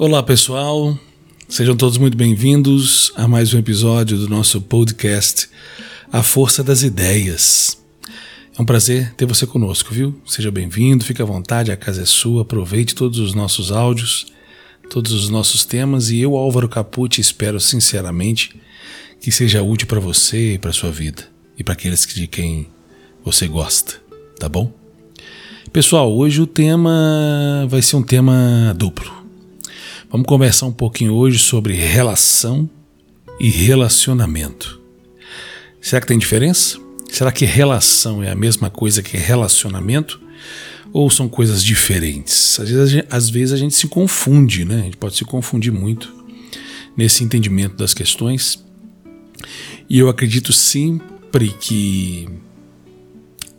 Olá, pessoal. Sejam todos muito bem-vindos a mais um episódio do nosso podcast A Força das Ideias. É um prazer ter você conosco, viu? Seja bem-vindo, fique à vontade, a casa é sua, aproveite todos os nossos áudios, todos os nossos temas e eu, Álvaro Capucci, espero sinceramente que seja útil para você e para sua vida e para aqueles de quem você gosta, tá bom? Pessoal, hoje o tema vai ser um tema duplo. Vamos conversar um pouquinho hoje sobre relação e relacionamento. Será que tem diferença? Será que relação é a mesma coisa que relacionamento? Ou são coisas diferentes? Às vezes, a gente, às vezes a gente se confunde, né? A gente pode se confundir muito nesse entendimento das questões. E eu acredito sempre que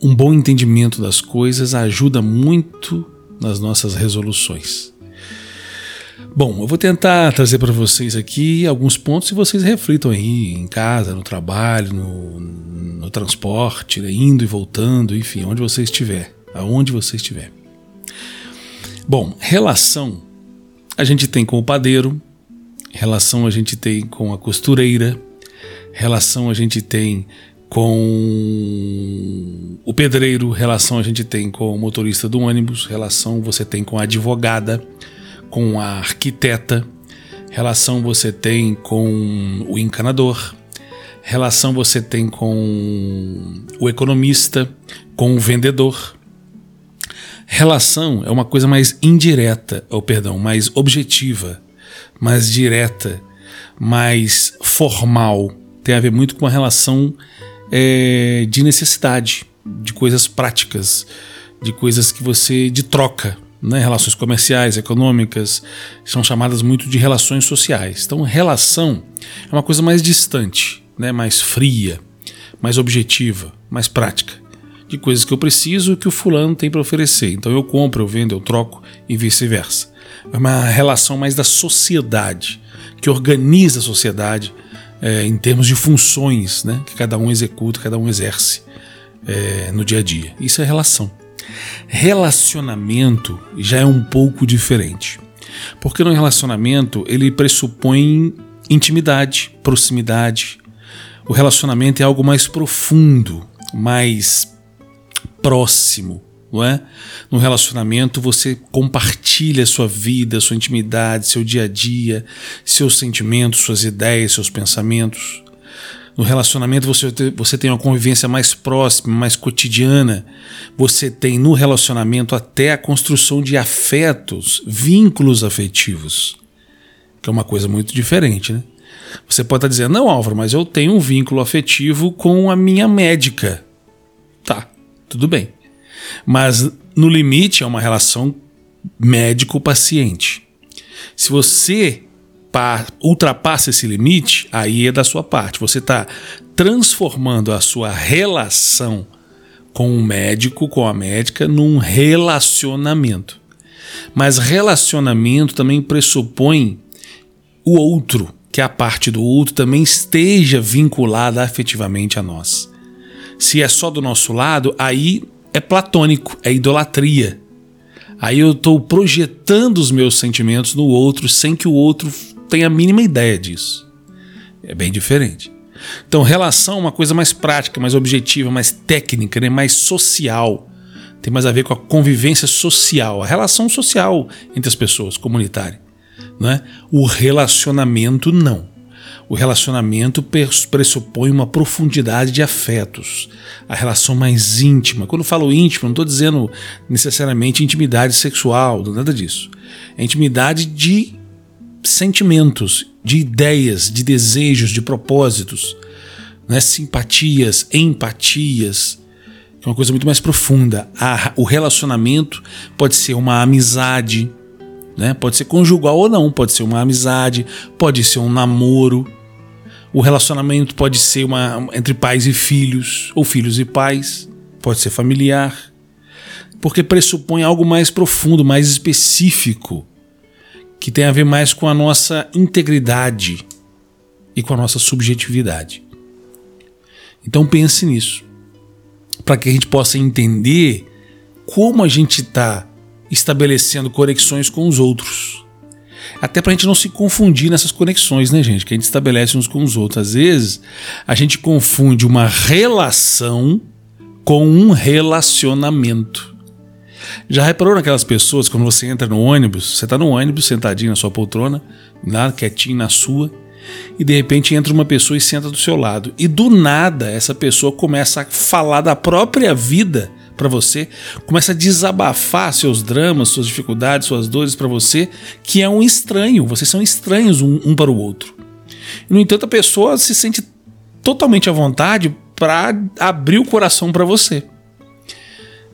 um bom entendimento das coisas ajuda muito nas nossas resoluções. Bom, eu vou tentar trazer para vocês aqui alguns pontos e vocês reflitam aí em casa, no trabalho, no, no transporte, indo e voltando, enfim, onde você estiver, aonde você estiver. Bom, relação a gente tem com o padeiro, relação a gente tem com a costureira, relação a gente tem com o pedreiro, relação a gente tem com o motorista do ônibus, relação você tem com a advogada, com a arquiteta, relação você tem com o encanador, relação você tem com o economista, com o vendedor. Relação é uma coisa mais indireta, ou perdão, mais objetiva, mais direta, mais formal. Tem a ver muito com a relação é, de necessidade, de coisas práticas, de coisas que você de troca, né, relações comerciais, econômicas, são chamadas muito de relações sociais. Então, relação é uma coisa mais distante, né, mais fria, mais objetiva, mais prática, de coisas que eu preciso que o fulano tem para oferecer. Então, eu compro, eu vendo, eu troco e vice-versa. É uma relação mais da sociedade, que organiza a sociedade é, em termos de funções né, que cada um executa, cada um exerce é, no dia a dia. Isso é relação. Relacionamento já é um pouco diferente. Porque no relacionamento ele pressupõe intimidade, proximidade. O relacionamento é algo mais profundo, mais próximo, não é? No relacionamento você compartilha sua vida, sua intimidade, seu dia a dia, seus sentimentos, suas ideias, seus pensamentos. No relacionamento você, você tem uma convivência mais próxima, mais cotidiana. Você tem no relacionamento até a construção de afetos, vínculos afetivos, que é uma coisa muito diferente, né? Você pode estar dizendo, não, Álvaro, mas eu tenho um vínculo afetivo com a minha médica. Tá, tudo bem. Mas no limite é uma relação médico-paciente. Se você ultrapassa esse limite, aí é da sua parte. Você está transformando a sua relação com o médico, com a médica, num relacionamento. Mas relacionamento também pressupõe o outro, que a parte do outro também esteja vinculada afetivamente a nós. Se é só do nosso lado, aí é platônico, é idolatria. Aí eu estou projetando os meus sentimentos no outro sem que o outro tem a mínima ideia disso. É bem diferente. Então, relação é uma coisa mais prática, mais objetiva, mais técnica, né? mais social. Tem mais a ver com a convivência social, a relação social entre as pessoas, comunitária. Né? O relacionamento, não. O relacionamento pressupõe uma profundidade de afetos, a relação mais íntima. Quando falo íntimo, não estou dizendo necessariamente intimidade sexual, nada disso. É intimidade de sentimentos, de ideias, de desejos, de propósitos, né? simpatias, empatias, é uma coisa muito mais profunda. A, o relacionamento pode ser uma amizade, né? pode ser conjugal ou não, pode ser uma amizade, pode ser um namoro. O relacionamento pode ser uma, entre pais e filhos, ou filhos e pais, pode ser familiar, porque pressupõe algo mais profundo, mais específico que tem a ver mais com a nossa integridade e com a nossa subjetividade. Então pense nisso, para que a gente possa entender como a gente está estabelecendo conexões com os outros. Até pra gente não se confundir nessas conexões, né, gente? Que a gente estabelece uns com os outros. Às vezes, a gente confunde uma relação com um relacionamento. Já reparou naquelas pessoas, quando você entra no ônibus, você tá no ônibus, sentadinho na sua poltrona, lá, quietinho na sua, e de repente entra uma pessoa e senta do seu lado. E do nada, essa pessoa começa a falar da própria vida para você, começa a desabafar seus dramas, suas dificuldades, suas dores para você, que é um estranho. Vocês são estranhos um, um para o outro. No entanto, a pessoa se sente totalmente à vontade para abrir o coração para você.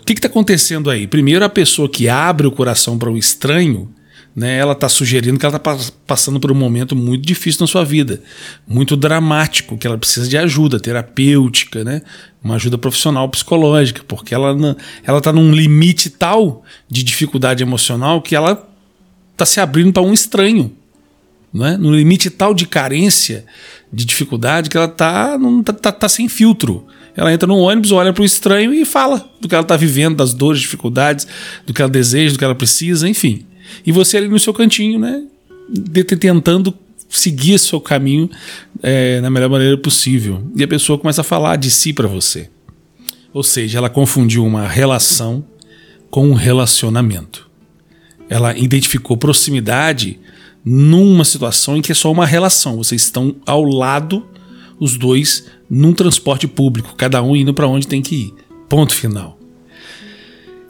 O que está acontecendo aí? Primeiro, a pessoa que abre o coração para o estranho, né, ela está sugerindo que ela está passando por um momento muito difícil na sua vida, muito dramático, que ela precisa de ajuda terapêutica, né, uma ajuda profissional psicológica, porque ela ela está num limite tal de dificuldade emocional que ela está se abrindo para um estranho, né, no limite tal de carência, de dificuldade que ela está tá, tá, tá sem filtro. Ela entra no ônibus, olha para o estranho e fala do que ela está vivendo, das dores, dificuldades, do que ela deseja, do que ela precisa, enfim. E você ali no seu cantinho, né? Tentando seguir seu caminho é, na melhor maneira possível. E a pessoa começa a falar de si para você. Ou seja, ela confundiu uma relação com um relacionamento. Ela identificou proximidade numa situação em que é só uma relação. Vocês estão ao lado, os dois, num transporte público, cada um indo para onde tem que ir. Ponto final.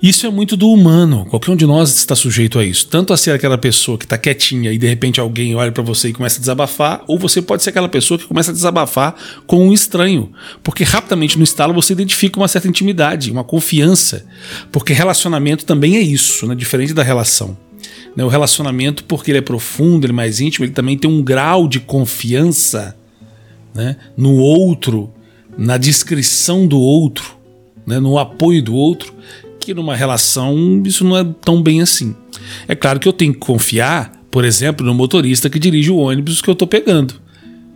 Isso é muito do humano. Qualquer um de nós está sujeito a isso. Tanto a ser aquela pessoa que está quietinha e de repente alguém olha para você e começa a desabafar, ou você pode ser aquela pessoa que começa a desabafar com um estranho. Porque rapidamente no estalo você identifica uma certa intimidade, uma confiança. Porque relacionamento também é isso, né? diferente da relação. Né? O relacionamento, porque ele é profundo, ele é mais íntimo, ele também tem um grau de confiança né? no outro, na descrição do outro, né? no apoio do outro que numa relação isso não é tão bem assim. É claro que eu tenho que confiar, por exemplo, no motorista que dirige o ônibus que eu estou pegando.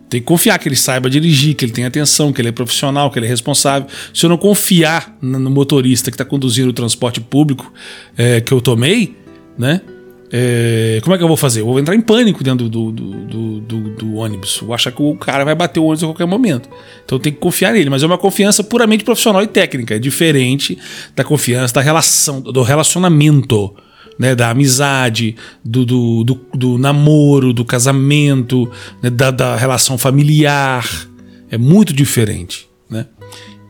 Tem que confiar que ele saiba dirigir, que ele tem atenção, que ele é profissional, que ele é responsável. Se eu não confiar no motorista que está conduzindo o transporte público é, que eu tomei, né? É, como é que eu vou fazer? Eu vou entrar em pânico dentro do, do, do, do, ônibus. Vou achar que o cara vai bater o ônibus a qualquer momento. Então tenho que confiar nele. Mas é uma confiança puramente profissional e técnica. É diferente da confiança da relação, do relacionamento. Né, da amizade, do, do, do, do namoro, do casamento, né, da, da relação familiar. É muito diferente. Né?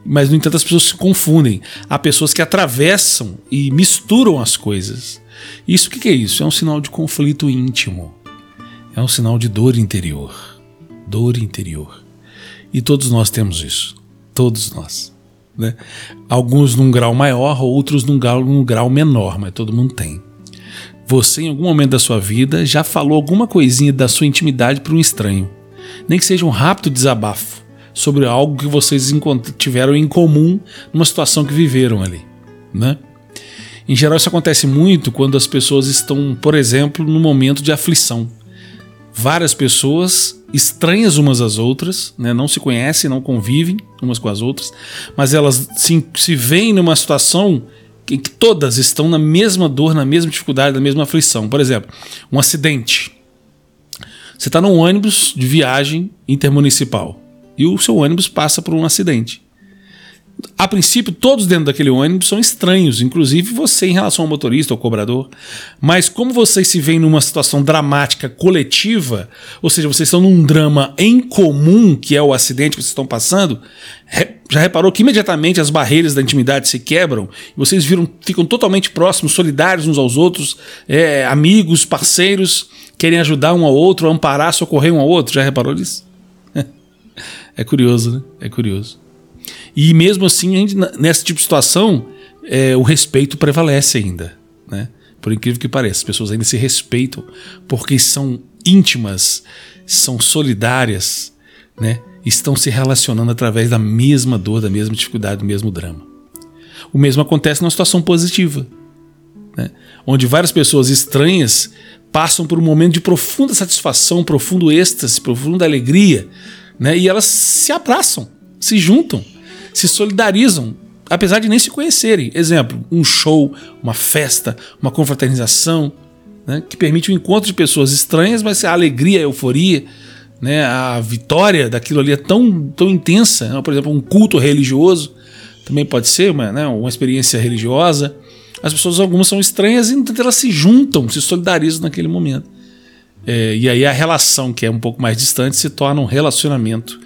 Mas, no entanto, as pessoas se confundem. Há pessoas que atravessam e misturam as coisas. Isso o que, é isso? É um sinal de conflito íntimo. É um sinal de dor interior. Dor interior. E todos nós temos isso. Todos nós. Né? Alguns num grau maior, outros num grau, num grau menor, mas todo mundo tem. Você, em algum momento da sua vida, já falou alguma coisinha da sua intimidade para um estranho. Nem que seja um rápido desabafo sobre algo que vocês tiveram em comum numa situação que viveram ali. Né? Em geral, isso acontece muito quando as pessoas estão, por exemplo, no momento de aflição. Várias pessoas estranhas umas às outras, né, não se conhecem, não convivem umas com as outras, mas elas se, se veem numa situação em que todas estão na mesma dor, na mesma dificuldade, na mesma aflição. Por exemplo, um acidente. Você está num ônibus de viagem intermunicipal e o seu ônibus passa por um acidente a princípio, todos dentro daquele ônibus são estranhos, inclusive você em relação ao motorista ou cobrador. Mas como vocês se veem numa situação dramática coletiva, ou seja, vocês estão num drama em comum, que é o acidente que vocês estão passando, já reparou que imediatamente as barreiras da intimidade se quebram e vocês viram, ficam totalmente próximos, solidários uns aos outros, é, amigos, parceiros, querem ajudar um ao outro, amparar, socorrer um ao outro. Já reparou nisso? É curioso, né? É curioso. E mesmo assim, gente, nessa tipo de situação, é, o respeito prevalece ainda. Né? Por incrível que pareça, as pessoas ainda se respeitam porque são íntimas, são solidárias, né? estão se relacionando através da mesma dor, da mesma dificuldade, do mesmo drama. O mesmo acontece numa situação positiva, né? onde várias pessoas estranhas passam por um momento de profunda satisfação, profundo êxtase, profunda alegria, né? e elas se abraçam, se juntam se solidarizam, apesar de nem se conhecerem. Exemplo, um show, uma festa, uma confraternização. né, que permite o encontro de pessoas estranhas, mas a alegria, a euforia, né, a vitória daquilo ali é tão, tão intensa. Né? Por exemplo, um culto religioso também pode ser uma, né, uma experiência religiosa. As pessoas, algumas são estranhas, e então elas se juntam, se solidarizam naquele momento. É, e aí a relação, que é um pouco mais distante, se torna um relacionamento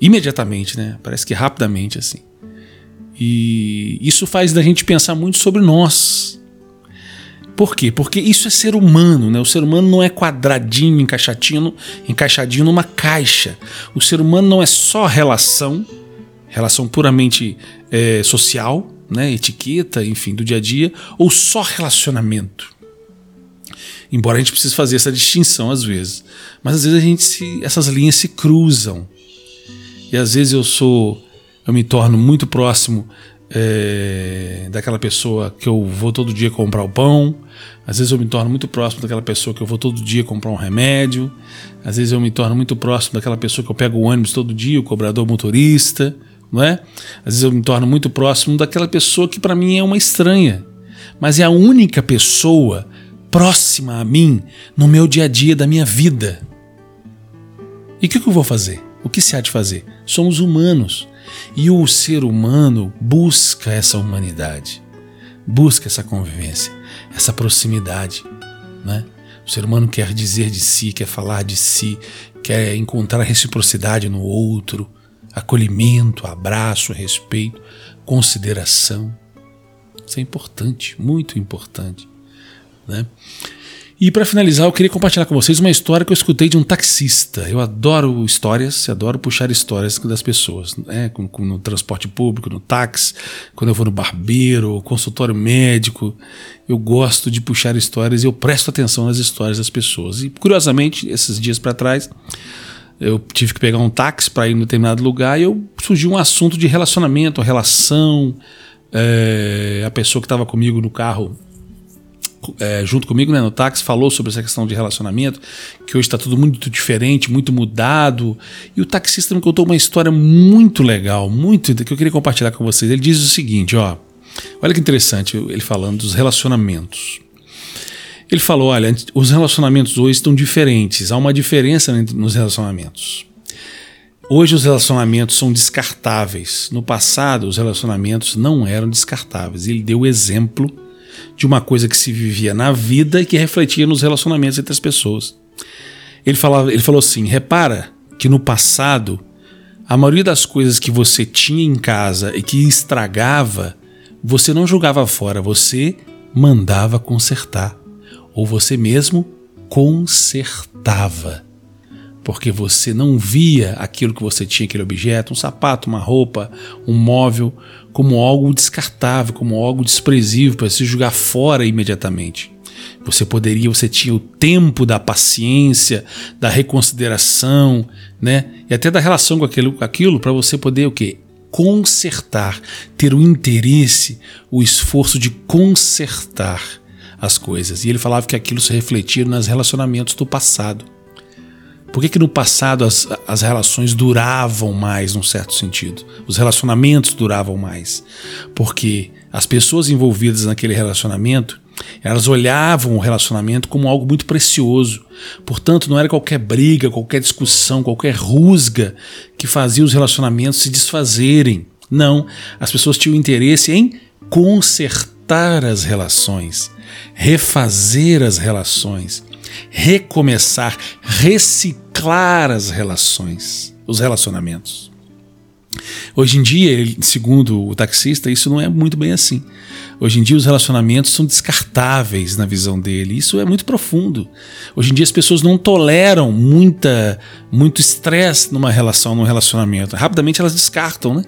imediatamente, né? Parece que rapidamente, assim. E isso faz da gente pensar muito sobre nós. Por quê? Porque isso é ser humano, né? O ser humano não é quadradinho, encaixadinho, encaixadinho numa caixa. O ser humano não é só relação, relação puramente é, social, né? Etiqueta, enfim, do dia a dia, ou só relacionamento. Embora a gente precise fazer essa distinção às vezes. Mas às vezes a gente se, essas linhas se cruzam. E às vezes eu sou. Eu me torno muito próximo é, daquela pessoa que eu vou todo dia comprar o pão. Às vezes eu me torno muito próximo daquela pessoa que eu vou todo dia comprar um remédio. Às vezes eu me torno muito próximo daquela pessoa que eu pego o ônibus todo dia, o cobrador motorista, não é? Às vezes eu me torno muito próximo daquela pessoa que para mim é uma estranha, mas é a única pessoa próxima a mim no meu dia a dia da minha vida. E o que, que eu vou fazer? O que se há de fazer? Somos humanos. E o ser humano busca essa humanidade, busca essa convivência, essa proximidade. Né? O ser humano quer dizer de si, quer falar de si, quer encontrar reciprocidade no outro, acolhimento, abraço, respeito, consideração. Isso é importante, muito importante. Né? E para finalizar, eu queria compartilhar com vocês uma história que eu escutei de um taxista. Eu adoro histórias, adoro puxar histórias das pessoas, né? no transporte público, no táxi, quando eu vou no barbeiro, consultório médico. Eu gosto de puxar histórias e eu presto atenção nas histórias das pessoas. E curiosamente, esses dias para trás, eu tive que pegar um táxi para ir em determinado lugar e eu surgiu um assunto de relacionamento, relação. É, a pessoa que estava comigo no carro é, junto comigo né, no táxi, falou sobre essa questão de relacionamento, que hoje está tudo muito diferente, muito mudado. E o taxista me contou uma história muito legal, muito que eu queria compartilhar com vocês. Ele diz o seguinte: ó, olha que interessante, ele falando dos relacionamentos. Ele falou: olha, os relacionamentos hoje estão diferentes, há uma diferença nos relacionamentos. Hoje os relacionamentos são descartáveis. No passado, os relacionamentos não eram descartáveis. Ele deu o exemplo de uma coisa que se vivia na vida e que refletia nos relacionamentos entre as pessoas. Ele, falava, ele falou assim: repara que no passado, a maioria das coisas que você tinha em casa e que estragava, você não jogava fora, você mandava consertar. Ou você mesmo consertava porque você não via aquilo que você tinha, aquele objeto, um sapato, uma roupa, um móvel, como algo descartável, como algo desprezível para se jogar fora imediatamente. Você poderia, você tinha o tempo da paciência, da reconsideração, né? E até da relação com aquilo, com aquilo para você poder o quê? Consertar, ter o interesse, o esforço de consertar as coisas. E ele falava que aquilo se refletia nos relacionamentos do passado. Por que, que no passado as, as relações duravam mais, num certo sentido? Os relacionamentos duravam mais. Porque as pessoas envolvidas naquele relacionamento, elas olhavam o relacionamento como algo muito precioso. Portanto, não era qualquer briga, qualquer discussão, qualquer rusga que fazia os relacionamentos se desfazerem. Não, as pessoas tinham interesse em consertar as relações, refazer as relações, recomeçar, reciclar as relações, os relacionamentos. Hoje em dia, segundo o taxista, isso não é muito bem assim. Hoje em dia, os relacionamentos são descartáveis na visão dele. Isso é muito profundo. Hoje em dia, as pessoas não toleram muita, muito estresse numa relação, num relacionamento. Rapidamente elas descartam, né?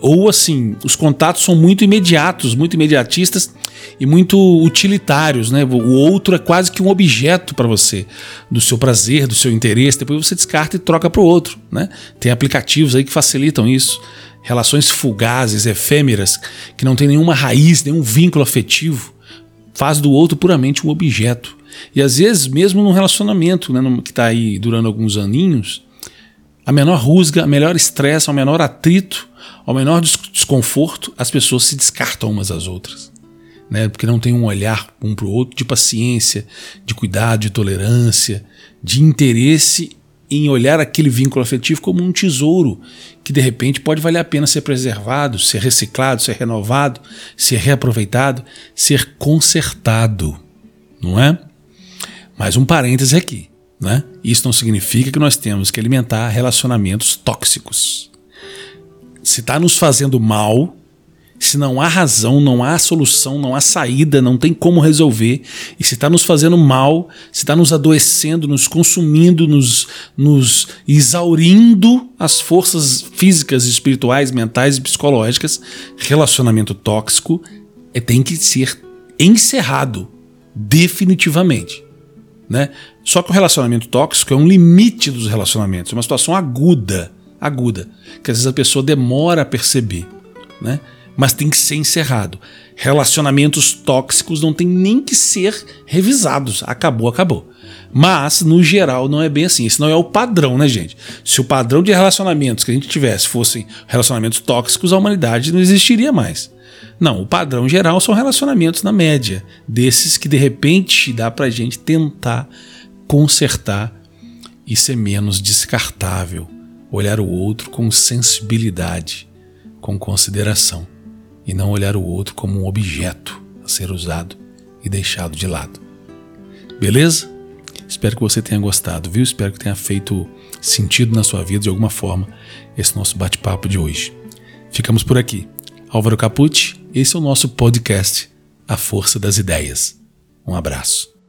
Ou assim, os contatos são muito imediatos, muito imediatistas e muito utilitários, né? O outro é quase que um objeto para você, do seu prazer, do seu interesse. Depois você descarta e troca para o outro, né? Tem aplicativos aí que facilitam isso. Relações fugazes, efêmeras, que não tem nenhuma raiz, nenhum vínculo afetivo, faz do outro puramente um objeto. E às vezes, mesmo num relacionamento né, que está aí durando alguns aninhos, a menor rusga, a menor estresse, o menor atrito, ao menor desconforto, as pessoas se descartam umas às outras. né? Porque não tem um olhar um para o outro de paciência, de cuidado, de tolerância, de interesse em olhar aquele vínculo afetivo como um tesouro que de repente pode valer a pena ser preservado, ser reciclado, ser renovado, ser reaproveitado, ser consertado, não é? Mais um parêntese aqui, né? Isso não significa que nós temos que alimentar relacionamentos tóxicos. Se está nos fazendo mal, se não há razão, não há solução, não há saída, não tem como resolver, e se está nos fazendo mal, se está nos adoecendo, nos consumindo, nos, nos exaurindo as forças físicas, espirituais, mentais e psicológicas, relacionamento tóxico é, tem que ser encerrado definitivamente. Né? Só que o relacionamento tóxico é um limite dos relacionamentos, é uma situação aguda, aguda, que às vezes a pessoa demora a perceber. Né? mas tem que ser encerrado. Relacionamentos tóxicos não tem nem que ser revisados. Acabou, acabou. Mas, no geral, não é bem assim. Esse não é o padrão, né, gente? Se o padrão de relacionamentos que a gente tivesse fossem relacionamentos tóxicos, a humanidade não existiria mais. Não, o padrão geral são relacionamentos na média, desses que de repente dá pra gente tentar consertar e ser menos descartável, olhar o outro com sensibilidade, com consideração e não olhar o outro como um objeto a ser usado e deixado de lado. Beleza? Espero que você tenha gostado, viu? Espero que tenha feito sentido na sua vida de alguma forma esse nosso bate-papo de hoje. Ficamos por aqui. Álvaro Capucci, esse é o nosso podcast A Força das Ideias. Um abraço.